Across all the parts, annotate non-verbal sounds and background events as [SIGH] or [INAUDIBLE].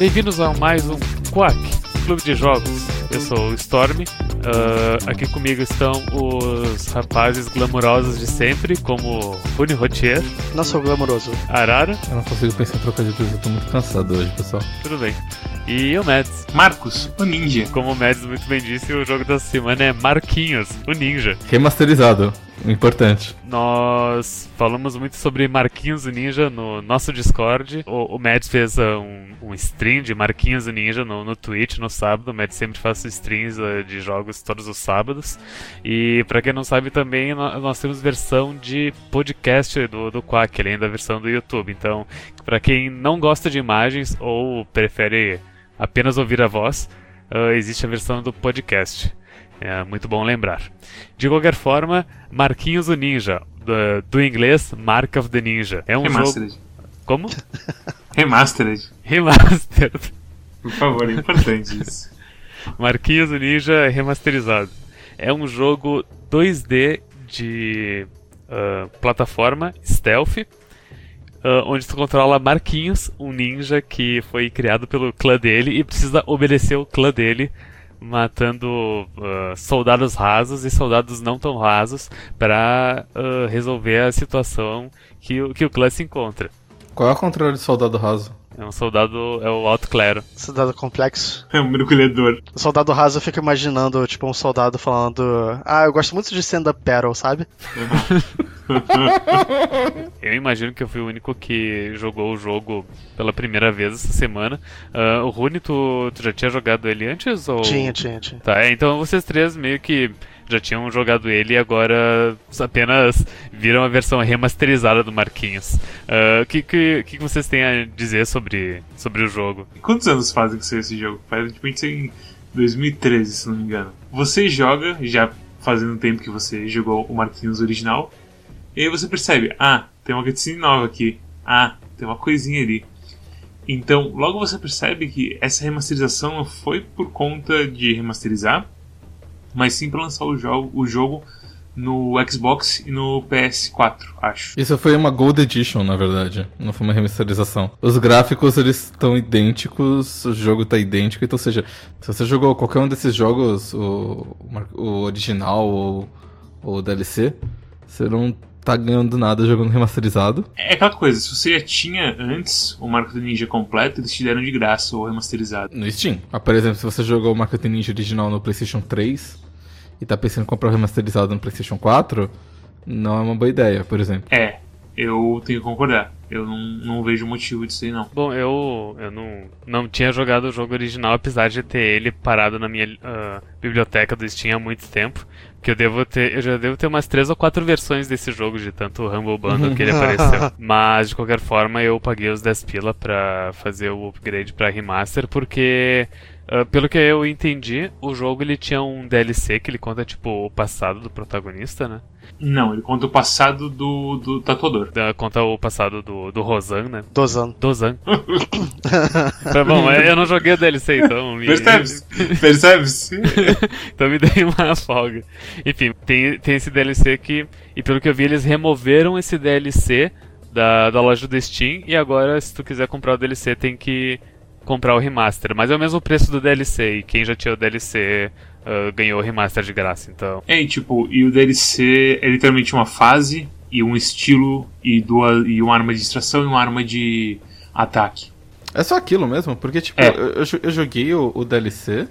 Bem-vindos a mais um Quack, Clube de Jogos. Eu sou o Storm. Uh, aqui comigo estão os rapazes glamourosos de sempre, como Rune Rotier. Não sou glamouroso. Arara. Eu não consigo pensar em trocar de coisa, eu tô muito cansado hoje, pessoal. Tudo bem. E o Mads. Marcos, o Ninja. Como o Mads muito bem disse, o jogo dessa semana é Marquinhos, o Ninja. Remasterizado. Importante. Nós falamos muito sobre Marquinhos Ninja no nosso Discord. O, o fez uh, um, um stream de Marquinhos Ninja no, no Twitch no sábado. O Mads sempre faz streams uh, de jogos todos os sábados. E para quem não sabe também, nós temos versão de podcast do, do Quack, além da versão do YouTube. Então, para quem não gosta de imagens ou prefere apenas ouvir a voz, uh, existe a versão do podcast. É muito bom lembrar. De qualquer forma, Marquinhos o Ninja, do, do inglês Mark of the Ninja. É um Remastered. jogo. Como? [LAUGHS] Remastered. Remastered. Por favor, é importante isso. Marquinhos o Ninja remasterizado. É um jogo 2D de uh, plataforma stealth. Uh, onde tu controla Marquinhos, um ninja que foi criado pelo clã dele e precisa obedecer o clã dele matando uh, soldados rasos e soldados não tão rasos para uh, resolver a situação que, o, que o clã se encontra. Qual é o controle de soldado raso? É um soldado, é o alto clero. Soldado complexo. É um mergulhador. O soldado raso eu fico imaginando, tipo, um soldado falando: Ah, eu gosto muito de stand-up battle, sabe? [LAUGHS] eu imagino que eu fui o único que jogou o jogo pela primeira vez essa semana. Uh, o Rune, tu, tu, já tinha jogado ele antes? Ou... Tinha, tinha, tinha. Tá, então vocês três meio que já tinham jogado ele e agora apenas viram a versão remasterizada do Marquinhos. O uh, que, que, que vocês têm a dizer sobre, sobre o jogo? Quantos anos fazem que saiu esse jogo? Faz tipo, em 2013, se não me engano. Você joga, já fazendo tempo que você jogou o Marquinhos original, e aí você percebe, ah, tem uma cutscene nova aqui, ah, tem uma coisinha ali. Então, logo você percebe que essa remasterização foi por conta de remasterizar, mas sim para lançar o jogo, o jogo no Xbox e no PS4, acho. Isso foi uma Gold Edition, na verdade. Não foi uma remasterização. Os gráficos eles estão idênticos, o jogo está idêntico, então, ou seja, se você jogou qualquer um desses jogos, o, o original ou o DLC, você não tá ganhando nada jogando remasterizado. É aquela coisa, se você já tinha antes o Marco do Ninja completo, eles te deram de graça o remasterizado. No Steam. Ah, por exemplo, se você jogou o Marco do Ninja original no PlayStation 3 e tá pensando em comprar o remasterizado no PlayStation 4, não é uma boa ideia, por exemplo. É, eu tenho que concordar. Eu não, não vejo motivo disso aí, não. Bom, eu, eu não, não tinha jogado o jogo original, apesar de ter ele parado na minha uh, biblioteca do Steam há muito tempo. Que eu devo ter. Eu já devo ter umas três ou quatro versões desse jogo, de tanto Humble Bundle que ele [LAUGHS] apareceu. Mas, de qualquer forma, eu paguei os 10 pila pra fazer o upgrade pra remaster, porque. Uh, pelo que eu entendi, o jogo ele tinha um DLC que ele conta, tipo, o passado do protagonista, né? Não, ele conta o passado do, do tatuador. Da, conta o passado do, do Rosan, né? Dozan. Dozan. [LAUGHS] tá bom, eu não joguei o DLC, então. Me... Percebe-se? Percebe-se? [LAUGHS] então me dei uma folga. Enfim, tem, tem esse DLC aqui, e pelo que eu vi, eles removeram esse DLC da, da loja do Steam, e agora, se tu quiser comprar o DLC, tem que comprar o remaster. Mas é o mesmo preço do DLC, e quem já tinha o DLC uh, ganhou o remaster de graça, então. É, e, tipo, e o DLC é literalmente uma fase e um estilo e, duas, e uma arma de distração e uma arma de ataque. É só aquilo mesmo, porque tipo, é. eu, eu, joguei o, o, DLC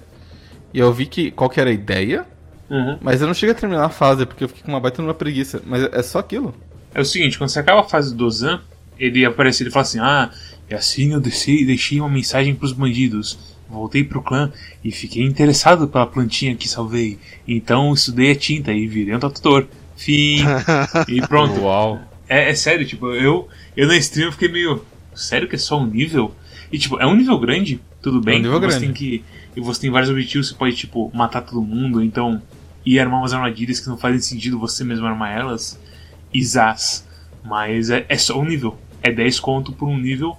e eu vi que qual que era a ideia, uhum. mas eu não cheguei a terminar a fase porque eu fiquei com uma baita numa preguiça. Mas é só aquilo. É o seguinte, quando você acaba a fase do Zan, ele aparece e fala assim, ah, e assim eu deixei, deixei uma mensagem pros bandidos. Voltei pro clã e fiquei interessado pela plantinha que salvei. Então estudei a tinta e virei um tatuador. Fim. e [LAUGHS] pronto. Uau. É, é, sério, tipo, eu, eu na stream eu fiquei meio. Sério que é só um nível? E tipo, é um nível grande, tudo bem. É um nível você grande. tem que. E você tem vários objetivos, você pode, tipo, matar todo mundo, então. E armar umas armadilhas que não fazem sentido você mesmo armar elas. Isas. Mas é, é só um nível. É 10 conto por um nível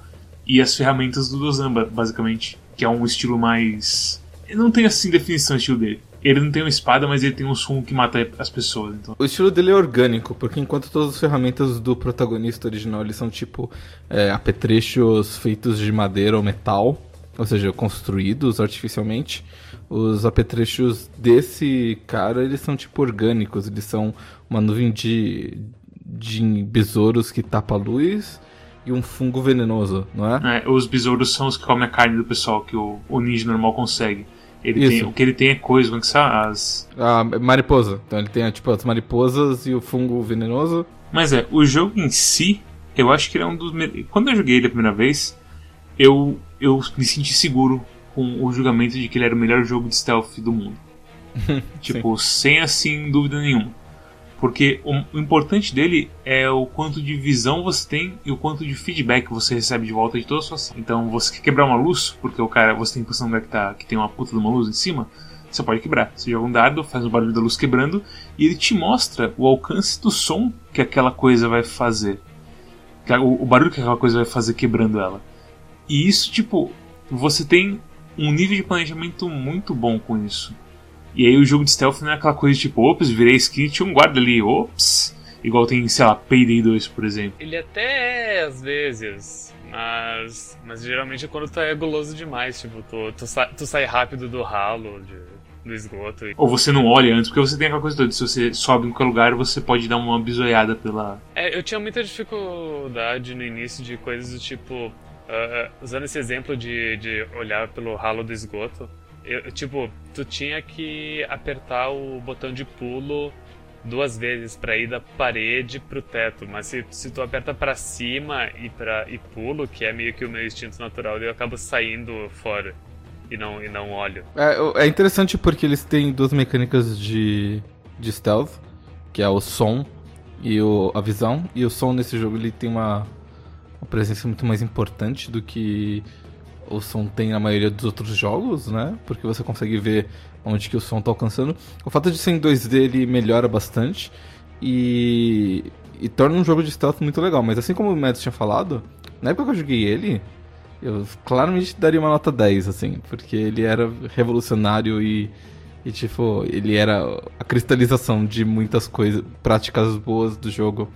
e as ferramentas do Dozamba, basicamente que é um estilo mais. Não tem assim definição o estilo dele. Ele não tem uma espada, mas ele tem um som que mata as pessoas. Então. O estilo dele é orgânico, porque enquanto todas as ferramentas do protagonista original eles são tipo é, apetrechos feitos de madeira ou metal, ou seja, construídos artificialmente, os apetrechos desse cara, eles são tipo orgânicos, eles são uma nuvem de, de besouros que tapa a luz e um fungo venenoso, não é? É, os besouros são os que comem a carne do pessoal que o, o ninja normal consegue. Ele tem, o que ele tem é coisa, como é que são? As. A mariposa. Então ele tem tipo as mariposas e o fungo venenoso. Mas é, o jogo em si, eu acho que ele é um dos. Quando eu joguei ele a primeira vez, eu, eu me senti seguro com o julgamento de que ele era o melhor jogo de stealth do mundo. [LAUGHS] tipo, sem assim dúvida nenhuma. Porque o, importante dele é o quanto de visão você tem e o quanto de feedback você recebe de volta de toda a sua ação. Então, você quer quebrar uma luz, porque o cara, você tem a impressão que, tá, que tem uma puta de uma luz em cima, você pode quebrar. Você joga um dado, faz o barulho da luz quebrando, e ele te mostra o alcance do som que aquela coisa vai fazer. O, o barulho que aquela coisa vai fazer quebrando ela. E isso, tipo, você tem um nível de planejamento muito bom com isso. E aí o jogo de stealth não é aquela coisa tipo, ops, virei skin, tinha um guarda ali, ops. Igual tem, sei lá, Payday 2, por exemplo. Ele até é, às vezes, mas, mas geralmente é quando tu é guloso demais, tipo, tu, tu, sa- tu sai rápido do ralo, de, do esgoto. E... Ou você não olha antes, porque você tem aquela coisa toda, se você sobe em qualquer lugar, você pode dar uma bisoiada pela... É, eu tinha muita dificuldade no início de coisas do tipo, ah, usando esse exemplo de, de olhar pelo ralo do esgoto, eu, tipo, tu tinha que apertar o botão de pulo duas vezes pra ir da parede pro teto, mas se, se tu aperta pra cima e para e pulo, que é meio que o meu instinto natural, eu acabo saindo fora e não e não olho. É, é interessante porque eles têm duas mecânicas de, de stealth, que é o som e o, a visão. E o som nesse jogo ele tem uma, uma presença muito mais importante do que o som tem na maioria dos outros jogos, né? Porque você consegue ver onde que o som tá alcançando. O fato de ser em 2D ele melhora bastante e, e torna um jogo de stealth muito legal. Mas assim como o Mads tinha falado, na época que eu joguei ele, eu claramente daria uma nota 10, assim, porque ele era revolucionário e, e tipo, ele era a cristalização de muitas coisas, práticas boas do jogo.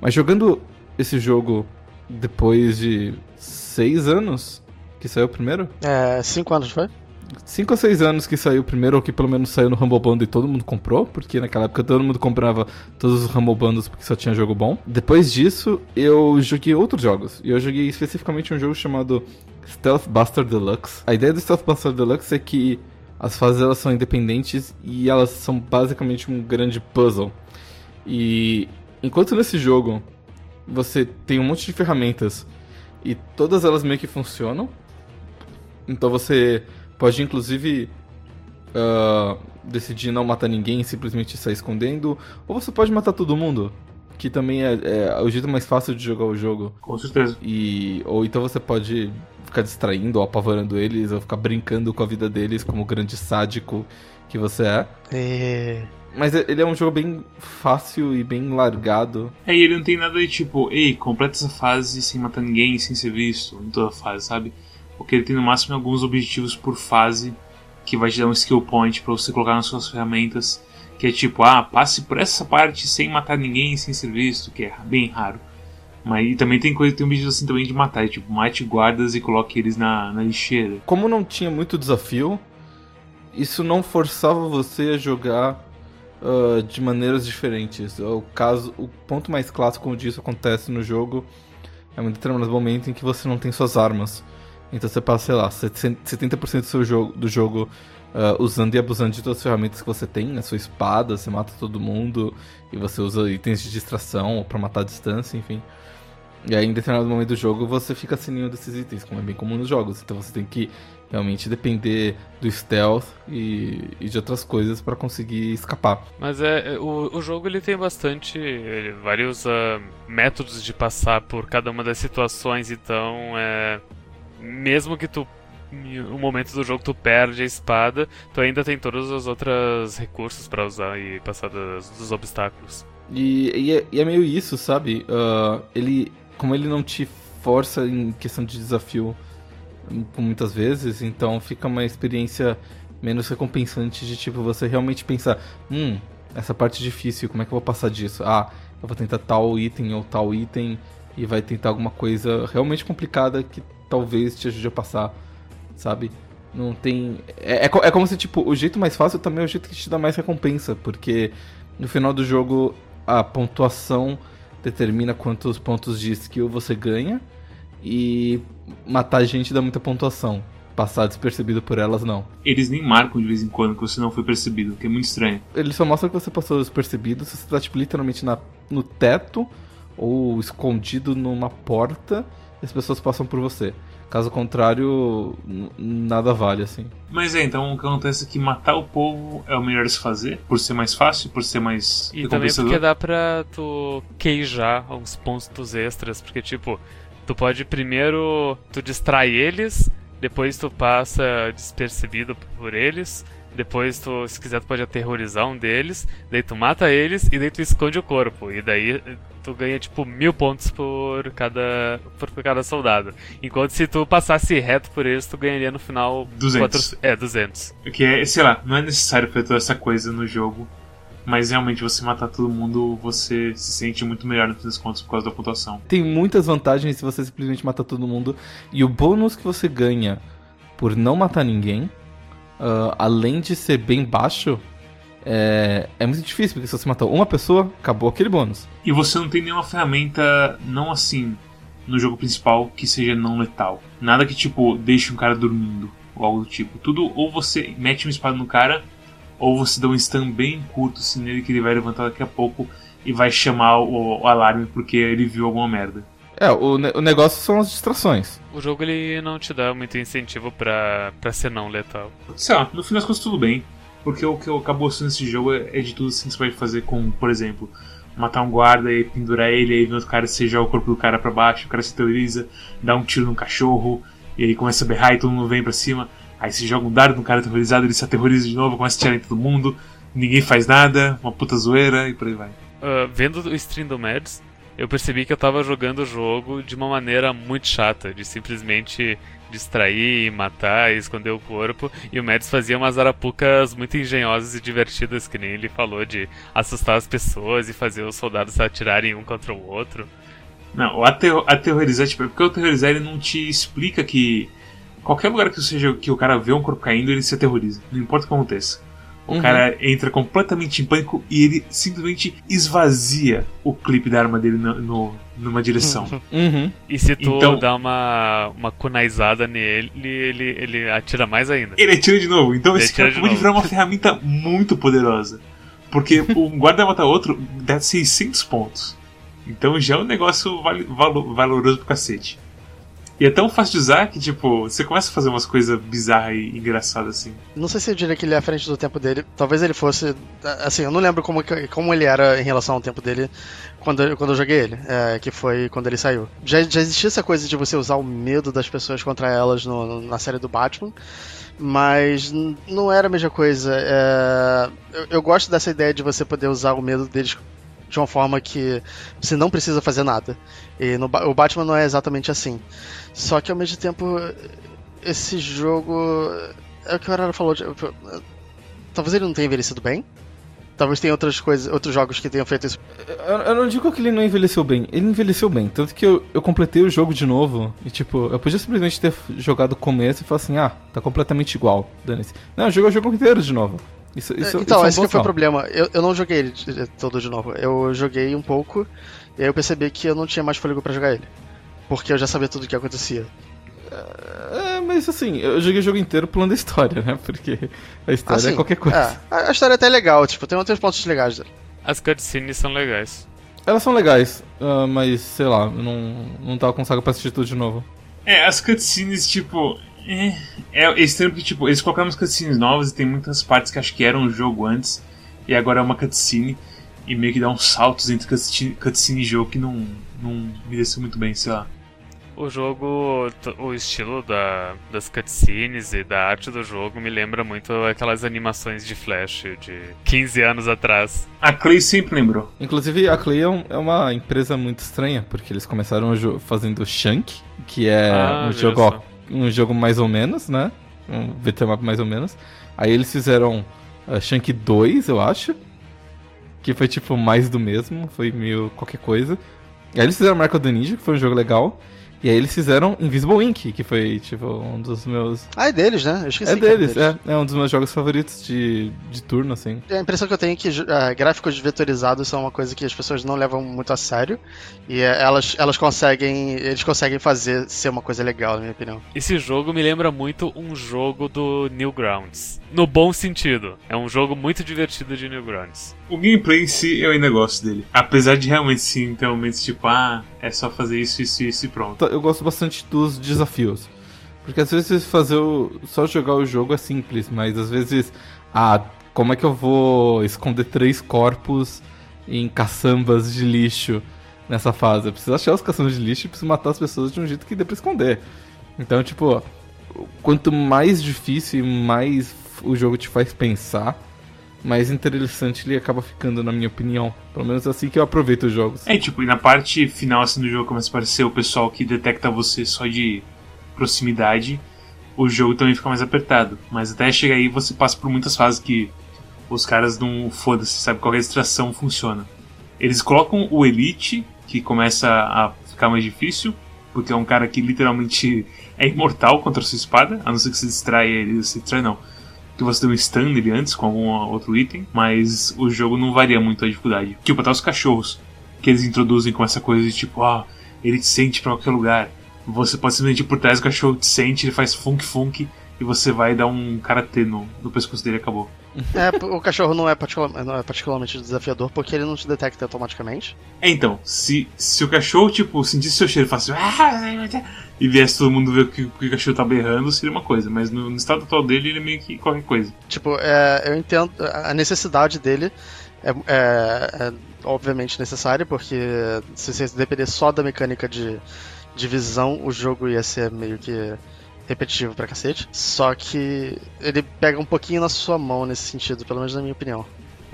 Mas jogando esse jogo depois de seis anos que saiu primeiro, É, cinco anos, foi? cinco ou seis anos que saiu primeiro, ou que pelo menos saiu no Humble Bundle e todo mundo comprou, porque naquela época todo mundo comprava todos os Humble Bundles porque só tinha jogo bom. Depois disso, eu joguei outros jogos. E eu joguei especificamente um jogo chamado Stealth Buster Deluxe. A ideia do Stealth Buster Deluxe é que as fases elas são independentes e elas são basicamente um grande puzzle. E enquanto nesse jogo você tem um monte de ferramentas e todas elas meio que funcionam, então você pode inclusive ah, decidir não matar ninguém e simplesmente sair escondendo, ou você pode matar todo mundo, que também é, é o jeito mais fácil de jogar o jogo. Com certeza. E ou então você pode ficar distraindo ou apavorando eles, ou ficar brincando com a vida deles como o grande sádico que você é. E... Mas é- ele é um jogo bem fácil e bem largado. É, e ele não tem nada de tipo, ei, completa essa fase sem matar ninguém, sem ser visto, em toda a fase, sabe? Porque ele tem no máximo alguns objetivos por fase que vai te dar um skill point pra você colocar nas suas ferramentas. Que é tipo, ah, passe por essa parte sem matar ninguém, sem ser visto, que é bem raro. Mas e também tem coisa, tem um objetivo assim também de matar, é tipo, mate guardas e coloque eles na, na lixeira. Como não tinha muito desafio, isso não forçava você a jogar ah, de maneiras diferentes. O caso, o ponto mais clássico onde isso acontece no jogo é um determinado momento em que você não tem suas armas. Então você passa, sei lá, 70% do seu jogo, do jogo ah, usando e abusando de todas as ferramentas que você tem, a sua espada, você mata todo mundo, e você usa itens de distração para matar a distância, enfim. E aí, em determinado momento do jogo, você fica sem nenhum desses itens, como é bem comum nos jogos. Então você tem que realmente depender do stealth e, e de outras coisas para conseguir escapar. Mas é, é, o, o jogo ele tem bastante ele- vários ah, métodos de passar por cada uma das situações, então é, mesmo que tu um momento do jogo tu perde a espada, tu ainda tem todos os outros recursos pra usar e passar das- dos obstáculos. E, e é, e é meio isso, sabe? Ah, ele, como ele não te força em questão de desafio hum, muitas vezes, então fica uma experiência menos recompensante de tipo você realmente pensar, hum, essa parte é difícil, como é que eu vou passar disso? Ah, eu vou tentar tal item ou tal item e vai tentar alguma coisa realmente complicada que talvez te ajude a passar sabe? Não tem. É, é, é como se, tipo, o jeito mais fácil também é o jeito que te dá mais recompensa, porque no final do jogo a pontuação determina quantos pontos de skill você ganha e matar gente dá muita pontuação. Passar despercebido por elas, não. Eles nem marcam de vez em quando que você não foi percebido, o que é muito estranho. Ele só mostra que você passou despercebido se você tá, tipo, literalmente na, no teto ou escondido numa porta e as pessoas passam por você. Caso contrário, nada vale, assim. Mas é, então o que acontece é que matar o povo é o melhor de se fazer, por ser mais fácil, por ser mais E também porque dá pra tu queijar uns pontos extras, porque tipo, tu pode primeiro tu distrai eles, depois tu passa despercebido por eles, depois tu, se quiser, tu pode aterrorizar um deles, daí tu mata eles e daí tu esconde o corpo. E daí tu ganha tipo mil pontos por cada, por cada soldado. Enquanto se tu passasse reto por eles, tu ganharia no final 200. é, 200. Que é, sei lá, não é necessário fazer toda essa coisa no jogo, mas realmente você matar todo mundo, você se sente muito melhor no fim das contas por causa da pontuação. Tem muitas vantagens se você simplesmente matar todo mundo. E o bônus que você ganha por não matar ninguém, ah, além de ser bem baixo, é, é muito difícil, porque se você matar uma pessoa, acabou aquele bônus. E você não tem nenhuma ferramenta, não assim, no jogo principal, que seja não letal. Nada que, tipo, deixe um cara dormindo, ou algo do tipo. Tudo, ou você mete uma espada no cara, ou você dá um stun bem curto assim, nele que ele vai levantar daqui a pouco e vai chamar o, o alarme porque ele viu alguma merda. É, o, ne- o negócio são as distrações. O jogo ele não te dá muito incentivo pra, pra ser não letal. Sei lá, no fim das contas tudo bem. Porque o que eu acabo gostando desse jogo é de tudo assim que você pode fazer com, por exemplo, matar um guarda e pendurar ele, aí vem outro cara, você joga o corpo do cara pra baixo, o cara se terroriza, dá um tiro num cachorro, e aí começa a berrar e todo mundo vem pra cima. Aí você joga um dardo no cara aterrorizado, ele se aterroriza de novo, começa a tirar em todo mundo, ninguém faz nada, uma puta zoeira e por aí vai. Ah, vendo o stream do Mads, eu percebi que eu tava jogando o jogo de uma maneira muito chata, de simplesmente distrair, matar e esconder o corpo. E o Mads fazia umas arapucas muito engenhosas e divertidas, que nem ele falou, de assustar as pessoas e fazer os soldados atirarem um contra o outro. Não, o aterro- aterrorizar, tipo, porque o aterrorizar ele não te explica que qualquer lugar que seja que o cara vê um corpo caindo, ele se aterroriza. Não importa o que aconteça. O Uhum. cara entra completamente em pânico e ele simplesmente esvazia o clipe da arma dele no, no- numa direção. Uhum. E se tu Então- dá uma, uma kunaizada nele, ele, ele atira mais ainda. ele atira de novo. Então Ele esse cara pode virar uma ferramenta muito poderosa. Porque [LAUGHS] um guarda mata outro dá 600 pontos. Então já é um negócio valo- valoroso pro cacete. E é tão fácil de usar que, tipo, você começa a fazer umas coisas bizarras e engraçadas assim. Não sei se eu diria que ele é à frente do tempo dele. Talvez ele fosse. Assim, eu não lembro como, como ele era em relação ao tempo dele quando, quando eu joguei ele, é, que foi quando ele saiu. Já, já existia essa coisa de você usar o medo das pessoas contra elas no- no- na série do Batman. Mas não era a mesma coisa. É, eu, eu gosto dessa ideia de você poder usar o medo deles de uma forma que você não precisa fazer nada. E no, o Batman não é exatamente assim. Só que ao mesmo tempo, esse jogo. É o que o Arara falou. de- talvez ele não tenha envelhecido bem. Talvez tenha outras coisas, outros jogos que tenham feito isso. Eu, eu não digo que ele não envelheceu bem. Ele envelheceu bem. Tanto que eu, eu completei o jogo de novo. E, tipo, eu podia simplesmente ter jogado o começo e falar assim: ah, tá completamente igual. Dane-se. Não, eu joguei o jogo inteiro de novo. Isso, isso, então, isso é um esse que foi o problema. Eu, eu não joguei ele todo de novo. Eu joguei um pouco. E aí eu percebi que eu não tinha mais fôlego pra jogar ele. Porque eu já sabia tudo o que acontecia. É, mas assim, eu joguei o jogo inteiro pulando a história, né? Porque a história Assim, é qualquer coisa. É, a, história até é legal, tipo, tem outros pontos legais dele. As cutscenes são legais. Elas são legais, ah, mas sei lá, eu não, não tava com saco pra assistir tudo de novo. É, as cutscenes, tipo. É, é estranho porque, tipo, eles colocaram umas cutscenes novas e tem muitas partes que acho que eram um jogo antes e agora é uma cutscene e meio que dá uns saltos entre cutscene, cutscene e jogo que não, não me desceu muito bem, sei lá. O jogo, o estilo da, das cutscenes e da arte do jogo me lembra muito aquelas animações de Flash de 15 anos atrás. A Clay sempre lembrou. Inclusive, a Clay é, um- é uma empresa muito estranha, porque eles começaram fazendo Shank, que é Ah, um, jogo, um jogo mais ou menos, né? Um beat'em mais ou menos. Aí eles fizeram uh, Shank 2, eu acho, que foi tipo mais do mesmo, foi meio qualquer coisa. Aí eles fizeram Marco the Ninja, que foi um jogo legal. E aí eles fizeram Invisible Ink, que foi, tipo, um dos meus. Ah, é deles, né? Eu esqueci É que era deles, é. É um dos meus jogos favoritos de, de turno, assim. A impressão que eu tenho é que uh, gráficos vetorizados são uma coisa que as pessoas não levam muito a sério. E uh, elas, elas conseguem. Eles conseguem fazer ser uma coisa legal, na minha opinião. Esse jogo me lembra muito um jogo do Newgrounds. No bom sentido. É um jogo muito divertido de Newgrounds. O gameplay em si eu ainda gosto dele. Apesar de realmente sim ter momentos tipo, ah, é só fazer isso, isso, isso e pronto. Eu gosto bastante dos desafios. Porque às vezes fazer o, só jogar o jogo é simples, mas às vezes, ah, como é que eu vou esconder três corpos em caçambas de lixo nessa fase? Eu preciso achar os caçambas de lixo e preciso matar as pessoas de um jeito que dê pra esconder. Então, tipo, quanto mais difícil e mais o jogo te faz pensar, mais interessante ele acaba ficando, na minha opinião. Pelo menos assim que eu aproveito os jogos. É, tipo, e na parte final assim, do jogo começa a aparecer o pessoal que detecta você só de proximidade, o jogo também fica mais apertado. Mas até chegar aí você passa por muitas fases que os caras não foda-se, sabe? Qualquer distração funciona. Eles colocam o Elite, que começa a ficar mais difícil, porque é um cara que literalmente [LAUGHS] é imortal contra a sua espada, a não ser que se distraia ele, se distrai não. Que você deu um stun nele antes com algum outro item, mas o jogo não varia muito a dificuldade. Tipo, até os cachorros, que eles introduzem com essa coisa de tipo, ah, ele te sente pra qualquer lugar. Você pode simplesmente ir por trás, o cachorro te sente, ele faz funk funk e você vai dar um karatê no, no pescoço dele e acabou. [LAUGHS] É, o cachorro não é, não é particularmente desafiador porque ele não te detecta automaticamente. É, então, se, se o cachorro, tipo, sentisse seu cheiro e falasse e viesse todo mundo ver que, que o cachorro tá berrando, seria uma coisa, mas no, no, estado atual dele ele é meio que qualquer coisa. Tipo, é, eu entendo a necessidade dele. É, é, é obviamente necessária, porque se você depender só da mecânica de, de visão, o jogo ia ser meio que repetitivo pra cacete. Só que ele pega um pouquinho na sua mão nesse sentido, pelo menos na minha opinião.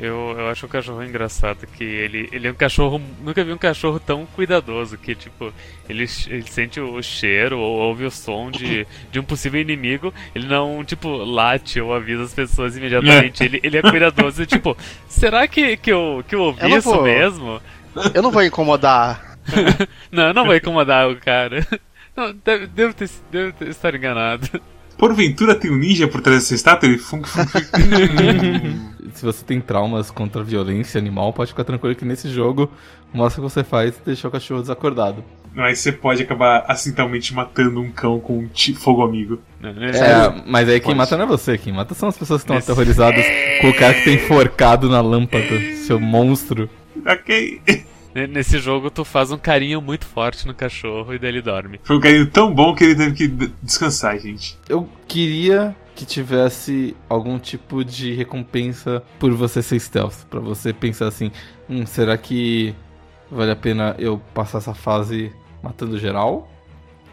Eu, eu acho o cachorro engraçado, que ele, ele é um cachorro. Nunca vi um cachorro tão cuidadoso, que tipo, ele, ele sente o cheiro ou ouve o som de, de um possível inimigo, ele não, tipo, late ou avisa as pessoas imediatamente. ele, ele é cuidadoso e tipo, [LAUGHS] será que, que, eu, que eu ouvi eu isso vou... mesmo? Eu não vou incomodar. [LAUGHS] não, eu não vou incomodar o cara. [LAUGHS] Não, deve, devo, ter, devo ter, estar enganado. Porventura tem um ninja por trás dessa estátua? Ele funk, funk. Se você tem traumas contra a violência animal, pode ficar tranquilo que nesse jogo mostra o que você faz e deixar o cachorro desacordado. Mas você pode acabar acidentalmente matando um cão com um fogo amigo. É, mas aí quem pode. mata não é você, quem mata são as pessoas que estão Nesse... aterrorizadas com o cara que tem enforcado na lâmpada, seu monstro. Ok. Nesse jogo, tu faz um carinho muito forte no cachorro e daí ele dorme. Foi um carinho tão bom que ele teve que descansar, gente. Eu queria que tivesse algum tipo de recompensa por você ser stealth. para você pensar assim: hum, será que vale a pena eu passar essa fase matando geral?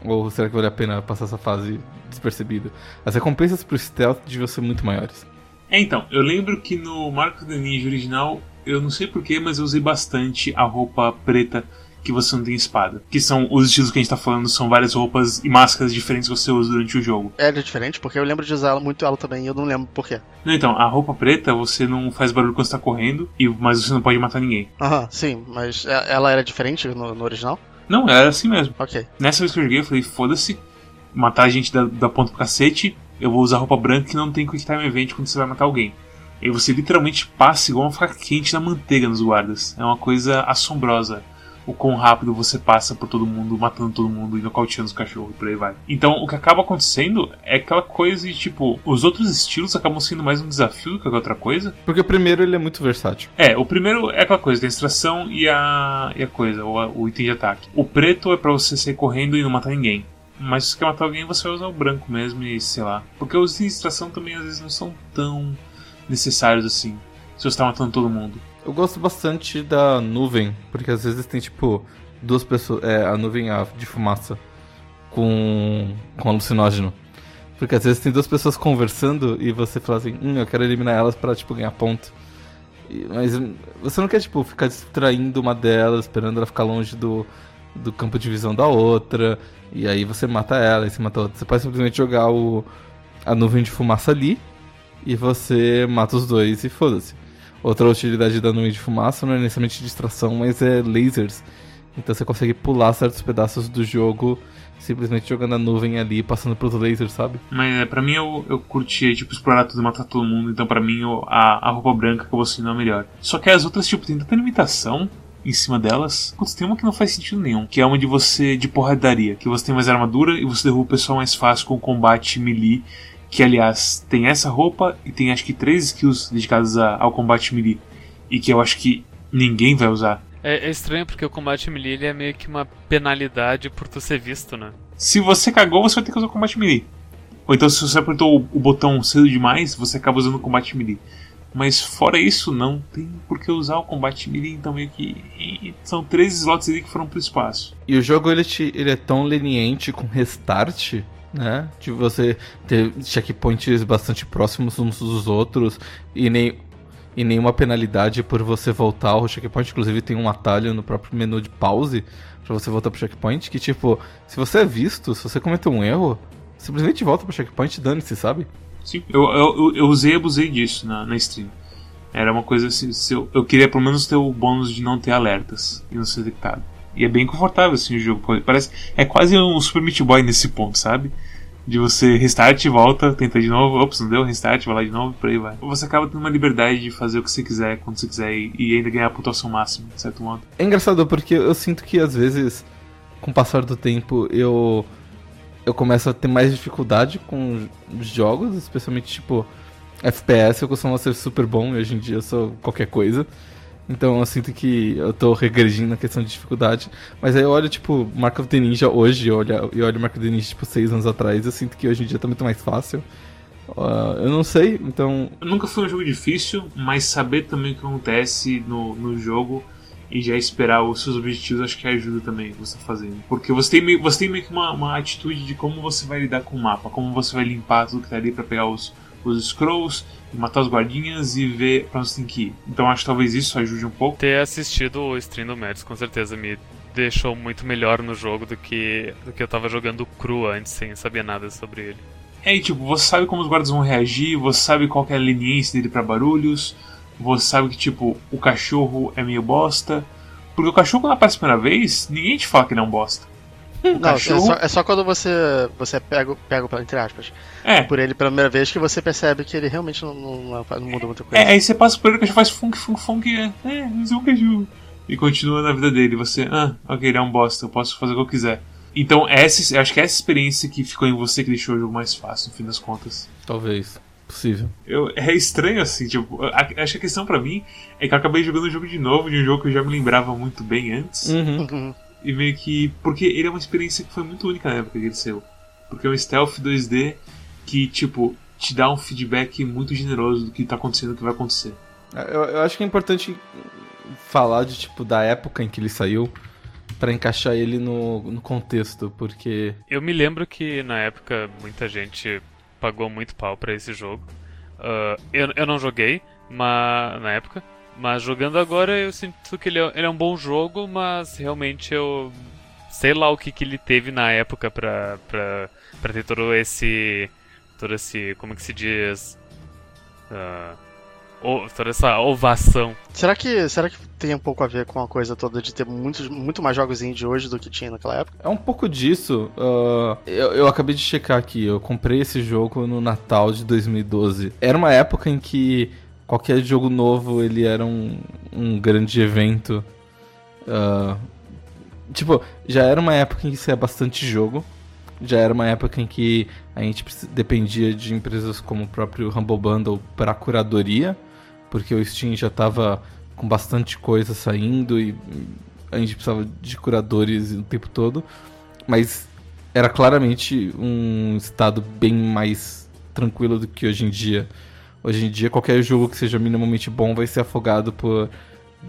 Ou será que vale a pena passar essa fase despercebido? As recompensas pro stealth deviam ser muito maiores. É, então, eu lembro que no Marco do Ninja original eu não sei porquê, mas eu usei bastante a roupa preta que você não tem espada. Que são os estilos que a gente tá falando, são várias roupas e máscaras diferentes que você usa durante o jogo. É, diferente, porque eu lembro de usar muito ela também e eu não lembro porquê. Não, então, a roupa preta você não faz barulho quando você tá correndo, e, mas você não pode matar ninguém. Aham, sim, mas é, ela era diferente no, no original? Não, ela era assim mesmo. Ok. Nessa vez que eu joguei, eu falei, foda-se, matar a gente da, da ponta pro cacete, eu vou usar roupa branca que não tem Quick Time Event quando você vai matar alguém. E você literalmente passa igual uma faca quente na manteiga nos guardas. É uma coisa assombrosa o quão rápido você passa por todo mundo, matando todo mundo e nocauteando os cachorros e por aí vai. Então o que acaba acontecendo é aquela coisa de tipo, os outros estilos acabam sendo mais um desafio do que outra coisa. Porque o primeiro ele é muito versátil. É, o primeiro é aquela coisa, da extração e a, e a coisa, o, o item de ataque. O preto é para você sair correndo e não matar ninguém. Mas se você quer matar alguém, você vai usar o branco mesmo e sei lá. Porque os itens de extração também às vezes não são tão necessários assim. Se você tá matando todo mundo. Eu gosto bastante da nuvem, porque às vezes tem tipo duas pessoas. É, a nuvem de fumaça com, com alucinógeno. Porque às vezes tem duas pessoas conversando e você fala assim, hum, eu quero eliminar elas para tipo, ganhar ponto. E, mas você não quer, tipo, ficar distraindo uma delas, esperando ela ficar longe do, do campo de visão da outra. E aí você mata ela e você mata a outra. Você pode simplesmente jogar o, a nuvem de fumaça ali e você mata os dois e foda-se. Outra utilidade da nuvem de fumaça não é necessariamente distração, mas é lasers Então você consegue pular certos pedaços do jogo simplesmente jogando a nuvem ali, passando pros lasers, sabe? Mas é, pra mim eu, eu curtia, tipo, explorar tudo matar todo mundo. Então pra mim eu, a, a roupa branca acabou sendo a melhor. Só que as outras, tipo, tem tanta limitação em cima delas. Putz, tem uma que não faz sentido nenhum, que é uma de você de porradaria, que você tem mais armadura e você derruba o pessoal mais fácil com combate melee. Que aliás tem essa roupa e tem acho que três skills dedicadas a, ao combate melee. E que eu acho que ninguém vai usar. É, é, estranho porque o combate melee ele é meio que uma penalidade por tu ser visto, né? Se você cagou, você vai ter que usar o combate melee. Ou então se você apertou o, o botão cedo demais, você acaba usando o combate melee. Mas fora isso, não tem por que usar o combate melee, então meio que. São três slots ali que foram pro espaço. E o jogo ele, te, ele é tão leniente com restart, né? De você ter checkpoints bastante próximos uns dos outros e nem e nenhuma penalidade por você voltar ao checkpoint. Inclusive tem um atalho no próprio menu de pause para você voltar pro checkpoint. Que tipo, se você é visto, se você cometeu um erro, simplesmente volta pro checkpoint e dane-se, sabe? Sim, eu, eu, eu usei e abusei disso na, na stream. Era uma coisa assim, se eu, eu queria pelo menos ter o bônus de não ter alertas e não ser detectado. E é bem confortável assim o jogo. Parece. É quase um Super Meat Boy nesse ponto, sabe? De você restart, volta, tenta de novo, ops, não deu, restart, vai lá de novo, por aí vai. Você acaba tendo uma liberdade de fazer o que você quiser, quando você quiser, e, e ainda ganhar a pontuação máxima, de certo modo. É engraçado porque eu sinto que às vezes, com o passar do tempo, eu eu começo a ter mais dificuldade com jogos, especialmente tipo FPS, eu costumo ser super bom e hoje em dia eu sou qualquer coisa. Então eu sinto que eu tô regredindo na questão de dificuldade. Mas aí eu olho, tipo, Mark of the Ninja hoje, eu olho, olho Mark of the Ninja, tipo, seis anos atrás, eu sinto que hoje em dia tá muito mais fácil. Uh, eu não sei, então. Nunca foi um jogo difícil, mas saber também o que acontece no, no jogo e já esperar os seus objetivos acho que ajuda também você fazendo. Porque você tem meio, você tem meio que uma, uma atitude de como você vai lidar com o mapa, como você vai limpar tudo que tá ali pra pegar os, os scrolls, matar os guardinhas e ver pra onde você tem que ir. Então acho que talvez isso ajude um pouco. Ter assistido o stream do Mads com certeza me deixou muito melhor no jogo do que, do que eu tava jogando cru antes, sem saber nada sobre ele. É, e tipo, você sabe como os guardas vão reagir, você sabe qual é a leniência dele para barulhos, você sabe que, tipo, o cachorro é meio bosta. Porque o cachorro, quando aparece a primeira vez, ninguém te fala que ele é um bosta. O não, cachorro... é, só, é só quando você, você pega, pega, entre aspas, é. por ele pela primeira vez que você percebe que ele realmente não, não, não muda muita coisa. É, aí você passa por ele, o cachorro faz funk, funk, funk, é, é, é um. E continua na vida dele. Você, ah, ok, ele é um bosta, eu posso fazer o que eu quiser. Então, essa, eu acho que é essa experiência que ficou em você que deixou o jogo mais fácil, no fim das contas. Talvez. Possível. Eu, é estranho assim, tipo, a, acho que a questão para mim é que eu acabei jogando o jogo de novo, de um jogo que eu já me lembrava muito bem antes. Uhum. E meio que. Porque ele é uma experiência que foi muito única na época que ele saiu. Porque é um stealth 2D que, tipo, te dá um feedback muito generoso do que tá acontecendo, do que vai acontecer. Eu, eu acho que é importante falar de, tipo, da época em que ele saiu para encaixar ele no, no contexto, porque. Eu me lembro que na época muita gente pagou muito pau para esse jogo. Uh, eu, eu não joguei mas, na época, mas jogando agora eu sinto que ele é, ele é um bom jogo, mas realmente eu sei lá o que, que ele teve na época pra, pra, pra ter todo esse. todo esse. como que se diz? Uh, toda essa ovação. Será que, será que tem um pouco a ver com a coisa toda de ter muitos, muito mais jogos indie hoje do que tinha naquela época? É um pouco disso. Uh, eu, eu acabei de checar aqui. Eu comprei esse jogo no Natal de 2012. Era uma época em que qualquer jogo novo ele era um, um grande evento. Uh, tipo, já era uma época em que saía bastante jogo. Já era uma época em que a gente dependia de empresas como o próprio Humble Bundle para curadoria porque o Steam já estava com bastante coisa saindo e a gente precisava de curadores o tempo todo, mas era claramente um estado bem mais tranquilo do que hoje em dia. Hoje em dia, qualquer jogo que seja minimamente bom vai ser afogado por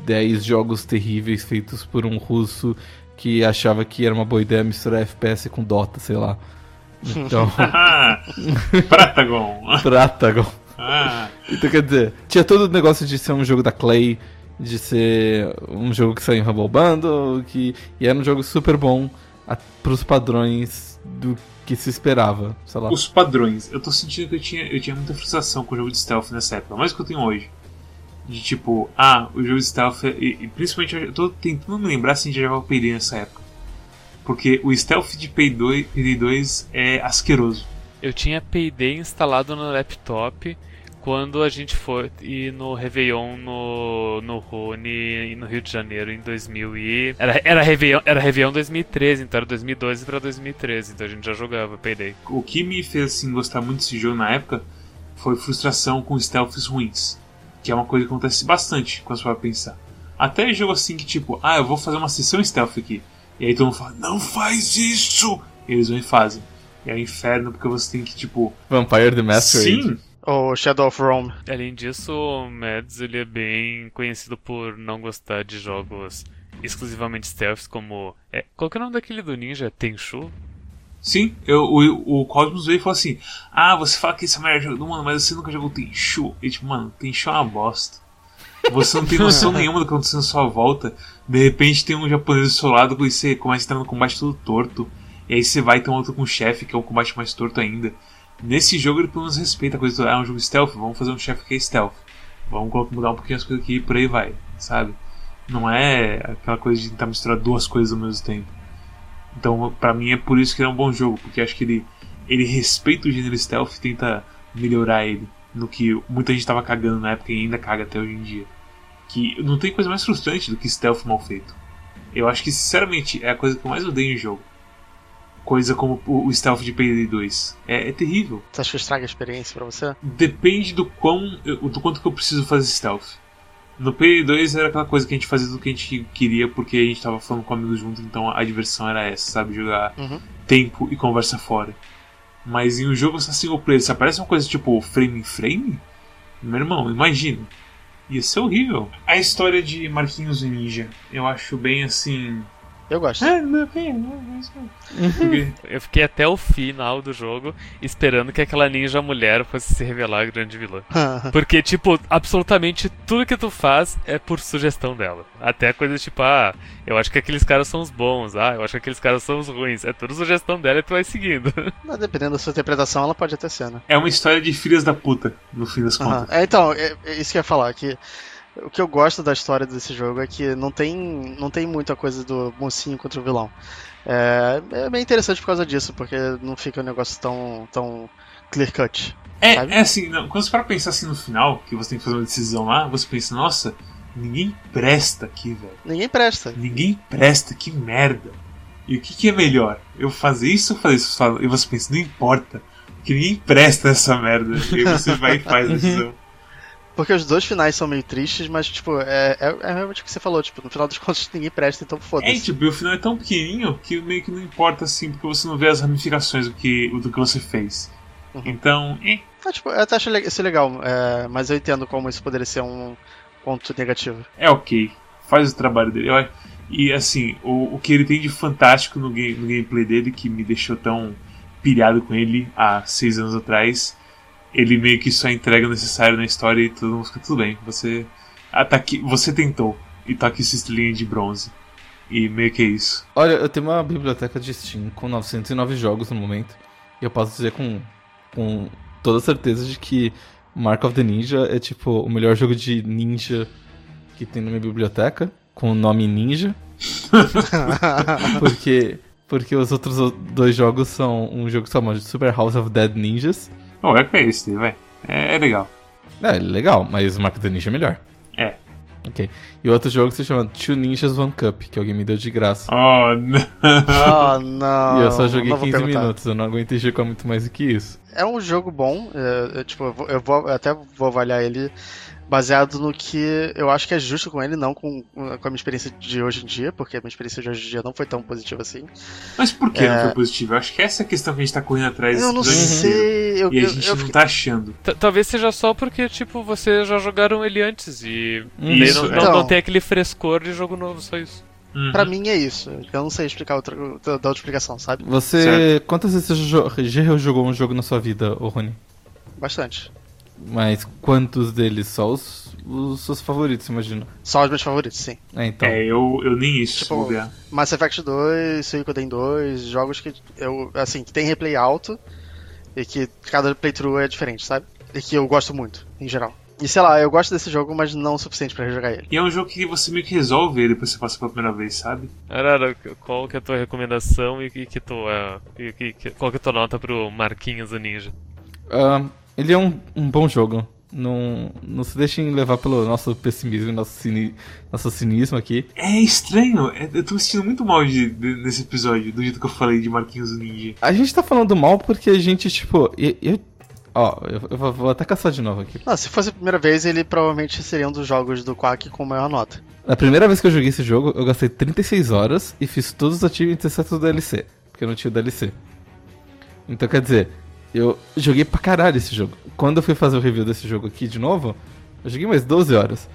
10 jogos terríveis feitos por um russo que achava que era uma boa ideia misturar FPS com Dota, sei lá. Então. [LAUGHS] [LAUGHS] Pratagon! Pratagon. Ah. Então quer dizer, tinha todo o negócio de ser um jogo da Clay, de ser um jogo que saiu em Humble Bundle, que, e era um jogo super bom a, pros padrões do que se esperava, sei lá. Os padrões. Eu tô sentindo que eu tinha, eu tinha muita frustração com o jogo de stealth nessa época, mais do que eu tenho hoje. De tipo, ah, o jogo stealth. é- E, e principalmente eu tô tentando me lembrar se a gente já jogava Payday nessa época. Porque o stealth de Payday 2 é asqueroso. Eu tinha Payday instalado no laptop quando a gente foi ir no Réveillon no, no Rony no Rio de Janeiro em 2000 e... Era, era, Réveillon, era Réveillon 2013, então era 2012 pra 2013, então a gente já jogava Payday. O que me fez assim, gostar muito desse jogo na época foi frustração com stealths ruins. Que é uma coisa que acontece bastante quando você vai pensar. Até jogo assim que tipo, ah, eu vou fazer uma sessão stealth aqui. E aí todo mundo fala, não faz isso! E eles vão e fazem. E é um inferno porque você tem que, tipo. Vampire the Masquerade. Sim! Ou Shadow of Rome. Além disso, o Mads ele é bem conhecido por não gostar de jogos exclusivamente stealths como... É, qual que é o nome daquele do ninja? Tenchu? Sim, eu, o, o Cosmos veio e falou assim: Ah, você fala que esse é o melhor jogo do mundo, mas você nunca jogou Tenchu. E tipo, mano, Tenchu é uma bosta. Você não tem noção [LAUGHS] nenhuma do que aconteceu na sua volta. De repente tem um japonês do seu lado e você começa a entrar no combate todo torto. E aí você vai ter um outro com o chefe, que é um combate mais torto ainda. Nesse jogo ele pelo menos respeita a coisa toda. Ah, é um jogo stealth, vamos fazer um chefe que é stealth. Vamos mudar um pouquinho as coisas aqui e por aí vai, sabe? Não é aquela coisa de tentar misturar duas coisas ao mesmo tempo. Então, pra mim é por isso que ele é um bom jogo, porque acho que ele, ele respeita o gênero stealth e tenta melhorar ele no que muita gente tava cagando na época e ainda caga até hoje em dia. Que não tem coisa mais frustrante do que stealth mal feito. Eu acho que, sinceramente, é a coisa que eu mais odeio em jogo. Coisa como o, stealth de Payday 2. É, é terrível. Você acha que estraga a experiência pra você? Depende do quão do quanto que eu preciso fazer stealth. No P2 era aquela coisa que a gente fazia do que a gente queria porque a gente tava falando com amigos juntos, então a diversão era essa, sabe? Jogar Uhum. tempo e conversa fora. Mas em um jogo só single player, se aparece uma coisa tipo frame em frame, meu irmão, imagina. Ia ser horrível. A história de Marquinhos e Ninja, eu acho bem assim. Eu gosto. Ah, é, não. Porque [LAUGHS] Eu fiquei até o final do jogo esperando que aquela ninja mulher fosse se revelar a grande vilã. [LAUGHS] Porque, tipo, absolutamente tudo que tu faz é por sugestão dela. Até coisas tipo, ah, eu acho que aqueles caras são os bons, ah, eu acho que aqueles caras são os ruins. É tudo sugestão dela e tu vai seguindo. [LAUGHS] Mas dependendo da sua interpretação, ela pode até ser, né? é uma história de filhas da puta, no fim das contas. É, então, é, é isso que eu ia falar, que o que eu gosto da história desse jogo é que não tem, não tem muita coisa do mocinho contra o vilão. É, é bem interessante por causa disso, porque não fica um negócio tão, tão clear cut. É, sabe? é assim, não, quando você para pensar assim no final, que você tem que fazer uma decisão lá, você pensa, nossa, ninguém presta aqui, velho. Ninguém presta. Ninguém presta, que merda. E o que, que é melhor? Eu fazer isso ou fazer isso? E você pensa, não importa, que ninguém presta essa merda. E aí você vai e faz a [LAUGHS] decisão. Porque os dois finais são meio tristes, mas, tipo, é, é, é realmente o que você falou. Tipo, no final dos [LAUGHS] contos ninguém presta, então É, foda-se. tipo, e o final é tão pequenininho que meio que não importa assim, porque você não vê as ramificações do que, do que você fez. Uhum. Então, eh, Ah, tipo, eu até acho isso legal, é, mas eu entendo como isso poderia ser um ponto negativo. é ok. Faz o trabalho dele. Eu- E assim, o, o que ele tem de fantástico no, game, no gameplay dele, que me deixou tão pilhado com ele há seis anos atrás, ele meio que só entrega o necessário na história e tudo fica tudo bem. Você, ah, tá aqui, você tentou e tá aqui sua estrelinha de bronze. E meio que é isso. Olha, eu tenho uma biblioteca de Steam com 909 jogos no momento. E eu posso dizer com, com toda certeza de que Mark of the Ninja é tipo o melhor jogo de ninja que tem na minha biblioteca, com o nome Ninja. [LAUGHS] porque, porque os outros dois jogos são um jogo chamado Super House of Dead Ninjas. Não, é que é esse, vai. É, é legal. É, legal, mas o of the Ninja é melhor. É. Ok. E o outro jogo se chama Two Ninjas One Cup, que alguém me deu de graça. Oh, não. oh, não. e eu só joguei não vou 15 perguntar. minutos, eu não aguentei jogar muito mais do que isso. É um jogo bom, é, é, tipo, eu, vou, eu vou- eu até vou avaliar ele baseado no que eu acho que é justo com ele, não com, com a minha experiência de hoje em dia, porque a minha experiência de hoje em dia não foi tão positiva assim. Mas por que É. não foi positivo? Eu acho que essa é a questão que a gente tá correndo atrás Eu não sei, eu, E a eu, gente eu não tá achando. T- Talvez seja só porque, tipo, vocês já jogaram ele antes e Isso, não, é. não, Então. não tem aquele frescor de jogo novo, só isso. Uhum. Pra mim é isso. Eu não sei explicar outra, dar outra explicação, sabe? Você. Quantas vezes você jogou um jogo na sua vida, ô Rony? Bastante. Mas quantos deles? Só os, os seus favoritos, imagino. Só os meus favoritos, sim. É, então. É, eu, eu nem isso, Tipo, se bobear. Mass Effect 2, Suikoden 2, jogos que eu, assim, que tem replay alto e que cada playthrough é diferente, sabe? E que eu gosto muito, em geral. E sei lá, eu gosto desse jogo, mas não o suficiente pra rejogar ele. E é um jogo que você meio que resolve ele depois que você passa pela primeira vez, sabe? Arara, qual que é a tua recomendação e que, que tua, e que, que- qual que é a tua nota pro Marquinhos do Ninja? Ah, ele é um, um bom jogo. Não, não se deixem levar pelo nosso pessimismo e nosso, cini, nosso cinismo aqui. É estranho, é- eu tô me sentindo muito mal de, de- nesse episódio, do jeito que eu falei de Marquinhos Ninja. A gente tá falando mal porque a gente, tipo. Eu, eu- ó, eu, eu vou- até caçar de novo aqui. Não, se fosse a primeira vez, ele provavelmente seria um dos jogos do Quack com maior nota. Na primeira vez que eu joguei esse jogo, eu gastei 36 horas e fiz todos os achievements exceto o DLC, porque eu não tinha o DLC. Então quer dizer, eu joguei pra caralho esse jogo. Quando eu fui fazer o review desse jogo aqui de novo, eu joguei mais 12 horas.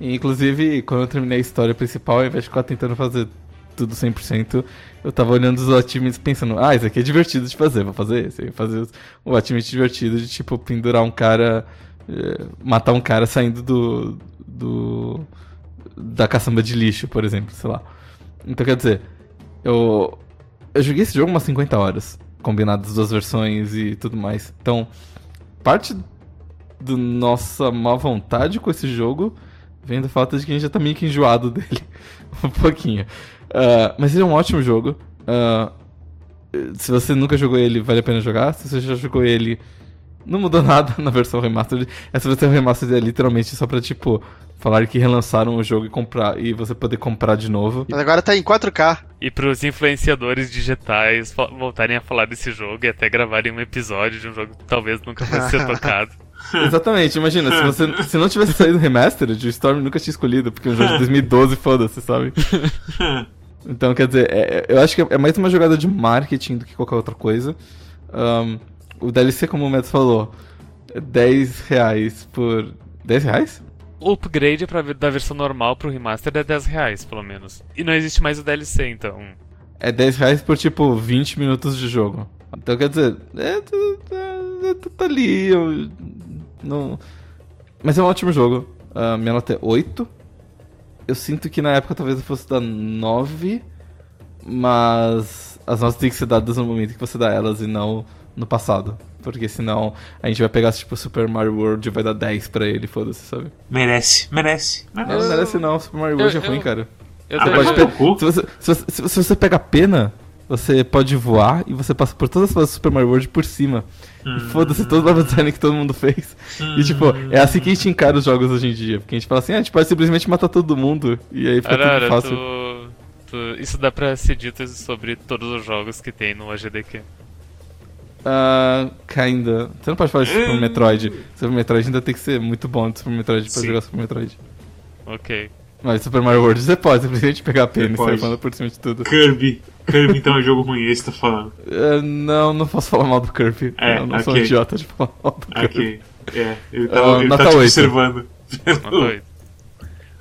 E, inclusive, quando eu terminei a história principal, ao invés de ficar tentando fazer tudo 100%, eu tava olhando os achievements pensando, ah, isso aqui é divertido de fazer, vou fazer esse. Vou fazer o achievement divertido de, tipo, pendurar um cara, eh, matar um cara saindo do... do da caçamba de lixo, por exemplo, sei lá. Então quer dizer, eu eu joguei esse jogo umas 50 horas, combinado as duas versões e tudo mais. Então, parte do nossa má vontade com esse jogo vem do fato de que a gente já tá meio que enjoado [LAUGHS] dele um pouquinho. Ah, mas ele é um ótimo jogo. Ah, se você nunca jogou ele, vale a pena jogar. Se você já jogou ele, não mudou [LAUGHS] nada na versão remastered. Essa versão remastered é literalmente só pra, tipo, falar que relançaram o jogo e comprar e você poder comprar de novo. Mas agora tá em 4K. E pros influenciadores digitais voltarem a falar desse jogo e até gravarem um episódio de um jogo que talvez nunca fosse ser [LAUGHS] tocado. Exatamente, imagina, se você se não tivesse saído remastered, o Storm nunca tinha escolhido, porque é um jogo de 2012, foda-se, sabe? [LAUGHS] Então, quer dizer, é- é- eu acho que é mais uma jogada de marketing do que qualquer outra coisa. Ahn, o DLC, como o Mads falou, é 10 reais por. 10 reais? O upgrade pra, da versão normal pro remaster é 10 reais, pelo menos. E não existe mais o DLC, então. É 10 reais por tipo 20 minutos de jogo. Então quer dizer, é, tá- tá- tá- ali. Eu, não... Mas é um ótimo jogo. Ah, minha nota é 8. Eu sinto que na época talvez eu fosse dar 9. Mas as notas têm que ser dadas no momento que você dá elas e não no passado. Porque senão a gente vai pegar tipo Super Mario World e vai dar 10 pra ele, foda-se, sabe? Merece, merece. merece. Não, não merece não, Super Mario World eu- é ruim, eu- cara. Eu Ah, Você mas pode é pe- se, você, se, você, se você- se você pega pena, você pode voar e você passa por todas as fases do Super Mario World por cima. E foda-se todo o level design que todo mundo fez. E tipo, é assim que a gente encara os jogos hoje em dia. Porque a gente fala assim, ah, a gente pode simplesmente matar todo mundo. E aí fica Arara, tudo fácil. tu, tu- isso dá pra ser dito sobre todos os jogos que tem no AGDQ. Ah, kinda. Você não pode falar pro Hum. Metroid. Super Metroid ainda tem que ser muito bom do Super Metroid pra Sim. jogar Super Metroid. Ok. Mas Super Mario World você pode simplesmente pegar a pena e sair falando por cima de tudo. Kirby. Kirby então é um jogo ruim, esse tá falando. Ah, não, não posso falar mal do Kirby. É, eu não sou um idiota de falar mal do Kirby. Ok. É, ele tá, Ah, ele tá te observando. Nota 8.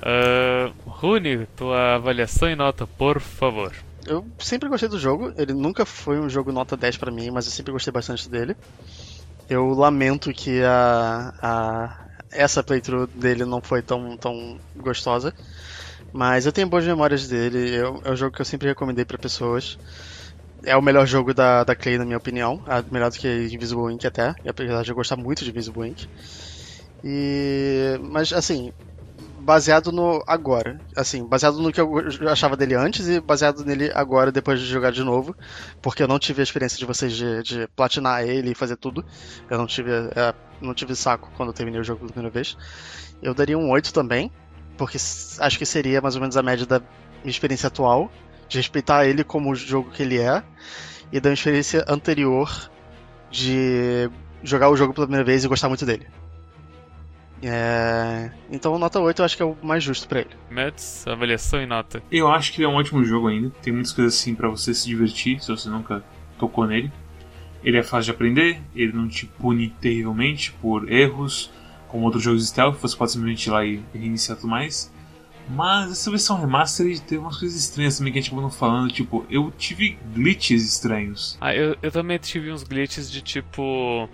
Uh, Rune, tua avaliação e nota, por favor. Eu sempre gostei do jogo. Ele nunca foi um jogo nota 10 pra mim, mas eu sempre gostei bastante dele. Eu lamento que a, a essa playthrough dele não foi tão, tão gostosa. Mas eu tenho boas memórias dele. eu- é um jogo que eu sempre recomendei pra pessoas. É o melhor jogo da, da Clay, na minha opinião. Melhor do que Invisible Ink até. Apesar de eu gostar muito de Invisible Ink. E. Mas assim, baseado no agora. Assim, baseado no que eu achava dele antes e baseado nele agora, depois de jogar de novo. Porque eu não tive a experiência de vocês de, de platinar ele e fazer tudo. Eu não tive, é, não tive saco quando eu terminei o jogo pela primeira vez. Eu daria um 8 também. Porque acho que seria mais ou menos a média da minha experiência atual. De respeitar ele como o jogo que ele é. E da minha experiência anterior de jogar o jogo pela primeira vez e gostar muito dele. É... Então nota 8 eu acho que é o mais justo pra ele. Mads, avaliação e nota. Eu acho que ele é um ótimo jogo ainda. Tem muitas coisas assim pra você se divertir, se você nunca tocou nele. Ele é fácil de aprender, ele não te pune terrivelmente por erros, como outros jogos stealth, você pode simplesmente ir lá e reiniciar tudo mais. Mas essa versão remastered teve umas coisas estranhas também que a gente acabou não falando, tipo, eu tive glitches estranhos. Ah, eu, eu também tive uns glitches de tipo.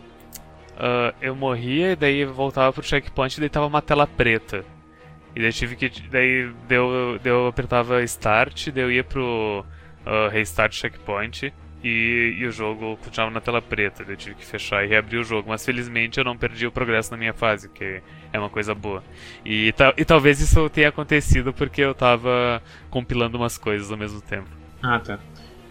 Ah, eu morria e daí voltava pro checkpoint e daí tava uma tela preta. E daí tive que. Daí deu, deu, eu apertava start, daí eu ia pro ah, restart checkpoint. e, e, o jogo continuava na tela preta. Eu tive que fechar e reabrir o jogo. Mas felizmente eu não perdi o progresso na minha fase, que é uma coisa boa. E, e talvez isso tenha acontecido porque eu tava compilando umas coisas ao mesmo tempo. Ah, tá.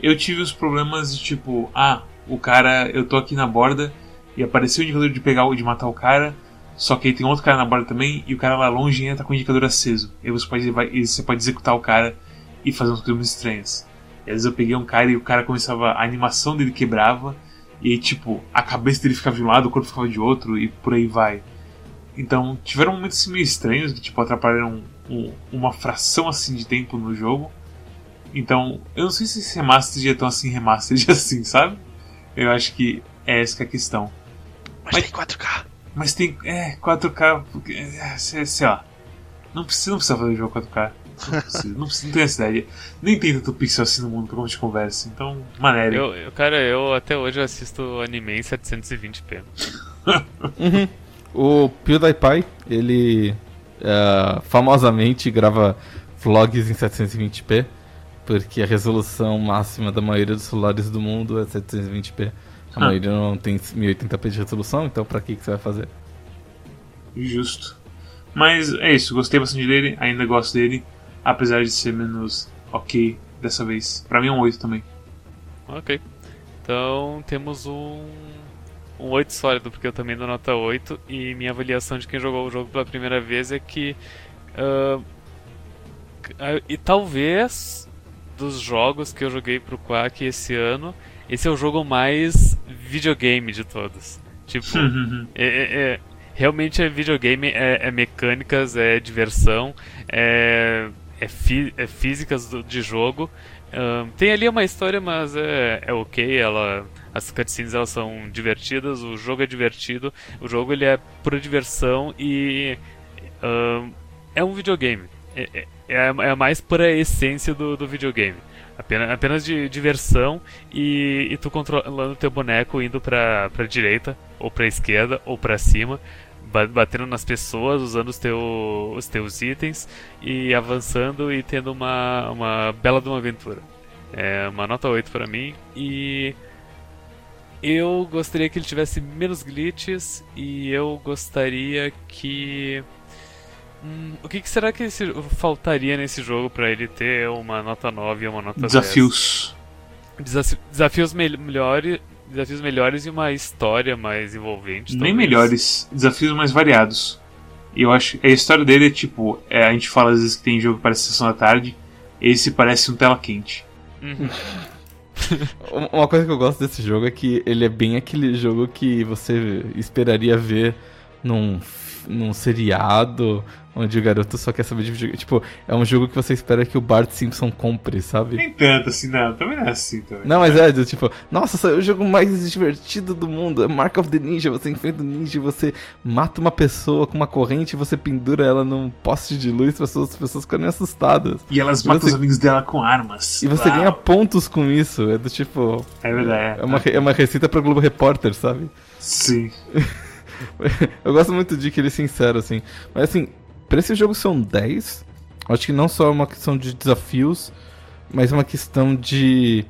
Eu tive os problemas de tipo, ah, o cara, eu tô aqui na borda e apareceu o indicador de pegar de matar o cara, só que aí tem outro cara na borda também e o cara lá longe ainda tá com o indicador aceso. E você pode, você pode executar o cara e fazer uns coisas estranhas. E às vezes eu peguei um cara e o cara começava, a animação dele quebrava e tipo, a cabeça dele ficava de um lado, o corpo ficava de outro e por aí vai. Então tiveram momentos assim, meio estranhos que tipo atrapalharam um, uma fração assim de tempo no jogo. Então, eu não sei se esse remastered é tão assim remastered [LAUGHS] assim, sabe? Eu acho que é essa que é a questão. Mas, mas tem 4K. Mas tem. É, 4K. Porque, é, sei, sei, lá. Não precisa, não precisa fazer o jogo 4K. Não precisa, não, precisa, não tem essa ideia. Nem tem tanto pixel assim no mundo pra como de conversa. Então, maneiro. Eu, eu, cara, eu até hoje assisto anime em 720p. uhum. [LAUGHS] O PewDiePie, ele uh, famosamente grava vlogs em 720p porque a resolução máxima da maioria dos celulares do mundo é 720p. A ah. maioria não tem 1080p de resolução, então pra que, que você vai fazer? Justo. Mas é isso, gostei bastante dele, ainda gosto dele, apesar de ser menos ok dessa vez. Pra mim é um 8 também. Ok. Então temos um, um 8 sólido, porque eu também dou nota 8, e minha avaliação de quem jogou o jogo pela primeira vez é que. Uh, e talvez dos jogos que eu joguei pro Quack esse ano, esse é o jogo mais videogame de todos. Tipo, [LAUGHS] é, é, é, realmente é videogame, é, é mecânicas, é diversão, é, é, físicas do, de jogo. Um, tem ali uma história, mas é, é ok, ela, as cutscenes elas são divertidas, o jogo é divertido, o jogo ele é pura diversão e um, é um videogame. É, é, é, é a mais pura essência do, do videogame. Apenas, apenas de diversão e, e tu controlando teu boneco indo pra, pra direita, ou pra esquerda, ou pra cima, batendo nas pessoas, usando os, teu, os teus itens e avançando e tendo uma, uma bela de uma aventura. É uma nota 8 para mim e eu gostaria que ele tivesse menos glitches e eu gostaria que Hum, o que, que, será que esse, faltaria nesse jogo para ele ter uma nota 9 e uma nota Desafios. 10? Desafios. Desafios melhores. Desafios melhores e uma história mais envolvente. Nem talvez. melhores, desafios mais variados. E eu acho a história dele é tipo, é, a gente fala às vezes que tem jogo que parece sessão da tarde, esse parece um tela quente. Uhum. [LAUGHS] Uma coisa que eu gosto desse jogo é que ele é bem aquele jogo que você esperaria ver num, num seriado onde o garoto só quer saber de videogame. Tipo, é um jogo que você espera que o Bart Simpson compre, sabe? Nem tanto assim, não. Também não é assim também. Não, mas é, tipo, nossa, saiu o jogo mais divertido do mundo. É Mark of the Ninja. Você enfrenta o ninja, você mata uma pessoa com uma corrente e você pendura ela num poste de luz para as pessoas ficarem assustadas. E elas e matam você... os amigos dela com armas. E você Uau. ganha pontos com isso. É do tipo. É verdade. É uma, é uma receita pra Globo Repórter, sabe? Sim. [LAUGHS] [LAUGHS] Eu gosto muito de que ele é sincero, assim. Mas assim, Pra esse jogo são 10, acho que não só é uma questão de desafios, mas é uma questão de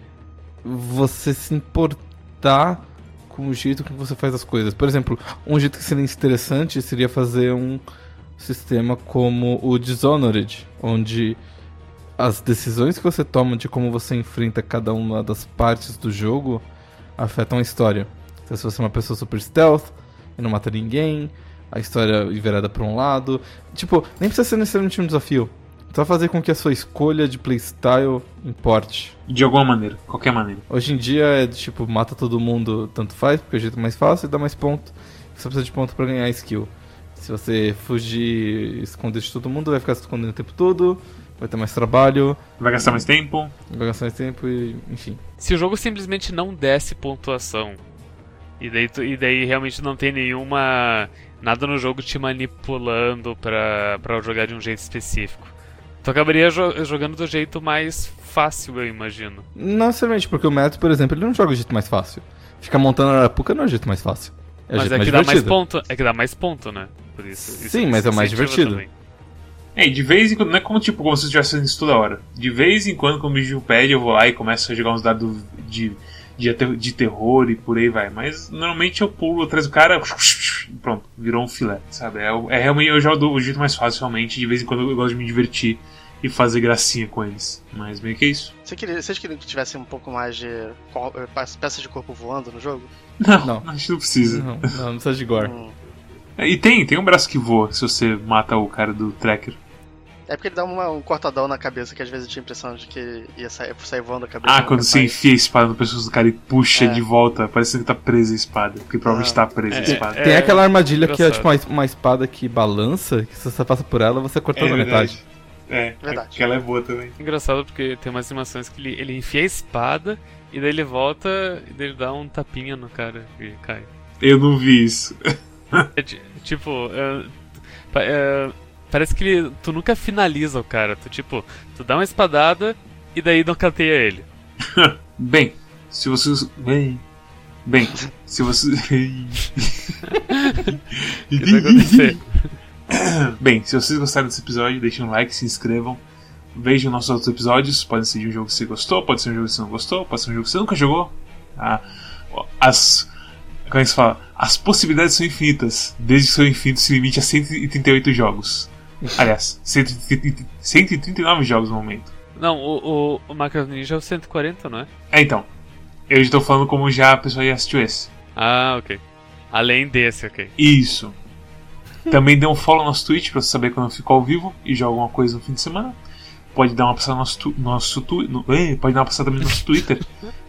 você se importar com o jeito que você faz as coisas. Por exemplo, um jeito que seria interessante seria fazer um sistema como o Dishonored, onde as decisões que você toma de como você enfrenta cada uma das partes do jogo afetam a história. Então, se você é uma pessoa super stealth e não mata ninguém, a história virada para um lado. Tipo, nem precisa ser necessariamente um desafio. Só fazer com que a sua escolha de playstyle importe. De alguma maneira, qualquer maneira. Hoje em dia é tipo, mata todo mundo, tanto faz, porque é o jeito mais fácil e dá mais ponto. Você precisa de ponto para ganhar skill. Se você fugir esconder de todo mundo, vai ficar se escondendo o tempo todo, vai ter mais trabalho. Vai gastar mais tempo. Vai gastar mais tempo e, enfim. Se o jogo simplesmente não desse pontuação, e daí, e daí realmente não tem nenhuma nada no jogo te manipulando pra, pra jogar de um jeito específico. Tu acabaria jo jogando do jeito mais fácil, eu imagino. Não necessariamente, porque o Matt, por exemplo, ele não joga do jeito mais fácil. Ficar montando a Arapuca não é o jeito mais fácil. É mas é que dá mais ponto, é que dá mais ponto, né? Por isso. Sim, isso, mas é mais divertido. Também. É, de vez em quando, não é como tipo como se estivesse fazendo isso toda hora. De vez em quando, quando o bicho pede, eu vou lá e começo a jogar uns dados de de, de terror e por aí vai. Mas normalmente eu pulo atrás do cara, [LAUGHS] pronto, virou um filé, sabe? É, é realmente eu jogo do o jeito mais fácil, realmente. De vez em quando eu gosto de me divertir e fazer gracinha com eles. Mas meio que é isso. Você queria, vocês queriam que tivesse um pouco mais de eh, pe- peças de corpo voando no jogo? Não, Não. [LAUGHS] a gente não precisa. Não, não, não precisa de gore. Hum. É, E tem, tem um braço que voa se você mata o cara do tracker. É porque ele dá uma- um cortadão na cabeça que às vezes eu tinha a impressão de que ia sair, sair voando a cabeça. Ah, quando você enfia a espada no pescoço do cara e puxa É. de volta, parecendo que tá presa a espada. Porque provavelmente Ah. tá presa a É, espada. Tem aquela armadilha que é tipo uma, uma espada que balança, que se você passa por ela, você corta na metade. É, Verdade. aquela é boa também. Engraçado porque tem umas animações que ele, ele enfia a espada e daí ele volta e daí ele dá um tapinha no cara e cai. Eu não vi isso. É ti- tipo, é, é, parece que ele- tu nunca finaliza o cara. Tu, tipo, tu dá uma espadada e daí nocauteia ele. [LAUGHS] Bem, se você. Bem. Bem, se você. [LAUGHS] [LAUGHS] O que vai acontecer? Bem, se vocês gostaram desse episódio, deixem um like, se inscrevam. Vejam nossos outros episódios. Pode ser de um jogo que você gostou, pode ser um jogo que você não gostou, pode ser um jogo que você nunca jogou. Ah, as. Como é que se fala? As possibilidades são infinitas, desde que seu infinito se limite a 138 jogos. Aliás, 130 139 jogos no momento. Não, o, o, o Macro Ninja é o 140, não é? É, então. Eu estou falando como já a pessoa já assistiu esse. Ah, ok. Além desse, ok. Isso. Também dê um follow no nosso Twitch pra você saber quando eu fico ao vivo e jogo alguma coisa no fim de semana. Pode dar uma passada no nosso, tu- nosso tu- no, eh, pode dar uma passada também no nosso Twitter,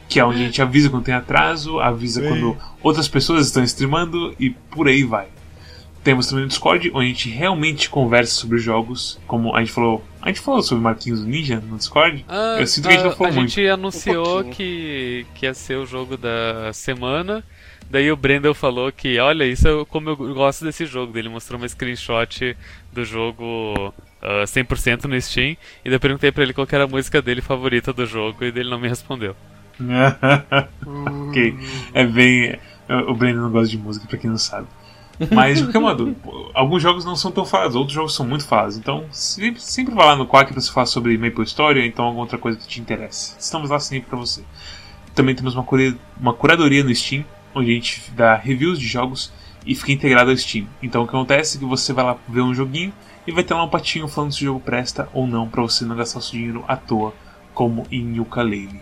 que é onde a gente avisa quando tem atraso, avisa quando outras pessoas estão streamando e por aí vai. Temos também o Discord, onde a gente realmente conversa sobre jogos, como a gente falou. A gente falou sobre Marquinhos do Ninja no Discord. Ah, Eu sinto que a gente não falou a muito. gente anunciou pouquinho. que, que ia ser o jogo da semana. Daí o Brendel falou que, olha, isso é como eu gosto desse jogo. Ele mostrou uma screenshot do jogo ah, 100% no Steam. E daí eu perguntei pra ele qual que era a música dele favorita do jogo e ele não me respondeu. [LAUGHS] ok. É bem. O Brandon não gosta de música, pra quem não sabe. Mas, de qualquer modo, alguns jogos não são tão falados, outros jogos são muito falados. Então, sempre, sempre vá lá no Quack pra se falar sobre Maple Story ou então alguma outra coisa que te interesse. Estamos lá sempre pra você. Também temos uma, cura- uma curadoria no Steam, onde a gente dá reviews de jogos e fica integrado ao Steam. Então, o que acontece é que você vai lá ver um joguinho e vai ter lá um patinho falando se o jogo presta ou não, pra você não gastar o seu dinheiro à toa, como em Yooka-Laylee.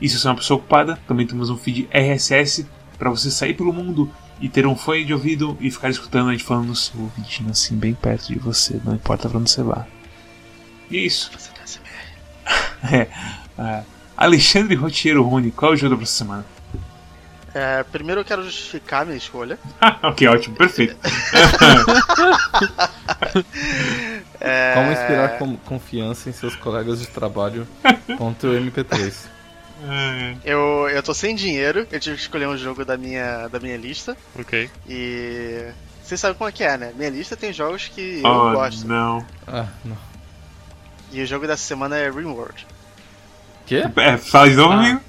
E se você é uma pessoa ocupada, também temos um feed RSS para você sair pelo mundo e ter um fone de ouvido e ficar escutando a gente falando no seu ouvidinho assim, bem perto de você, não importa pra onde você vá. E é isso. Tá. [LAUGHS] É. ah, Alexandre Rotiero Rune, qual é o jogo da próxima semana? É, primeiro eu quero justificar a minha escolha. [LAUGHS] Ok, ótimo, perfeito. [LAUGHS] É, Como inspirar com- confiança em seus colegas de trabalho. Ponto MP3. Ah, Eu, eu tô sem dinheiro, eu tive que escolher um jogo da minha, da minha lista. Ok? E. Vocês sabem como é que é, né? Minha lista tem jogos que eu oh, gosto. não. Ah, não. E o jogo dessa semana é Rimworld. Quê? É, fala de novo, Ah. amigo?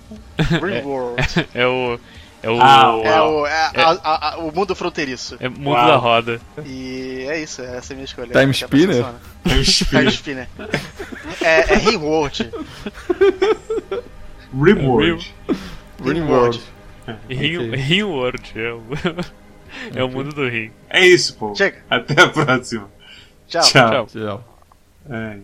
Rimworld. [LAUGHS] É o. É o. Ah, é, o, é a- a- a- o mundo fronteiriço. é mundo Uau. da roda. E é isso, essa é a minha escolha. Time é Spinner? É um Time. Spinner. É, é Rimworld. [LAUGHS] Rimworld. Rimworld. Rim, Ok. Rim World. É o, [LAUGHS] é o mundo do Rim. É isso, pô. Chega. Até a próxima. Tchau. Tchau. Tchau. Tchau. É.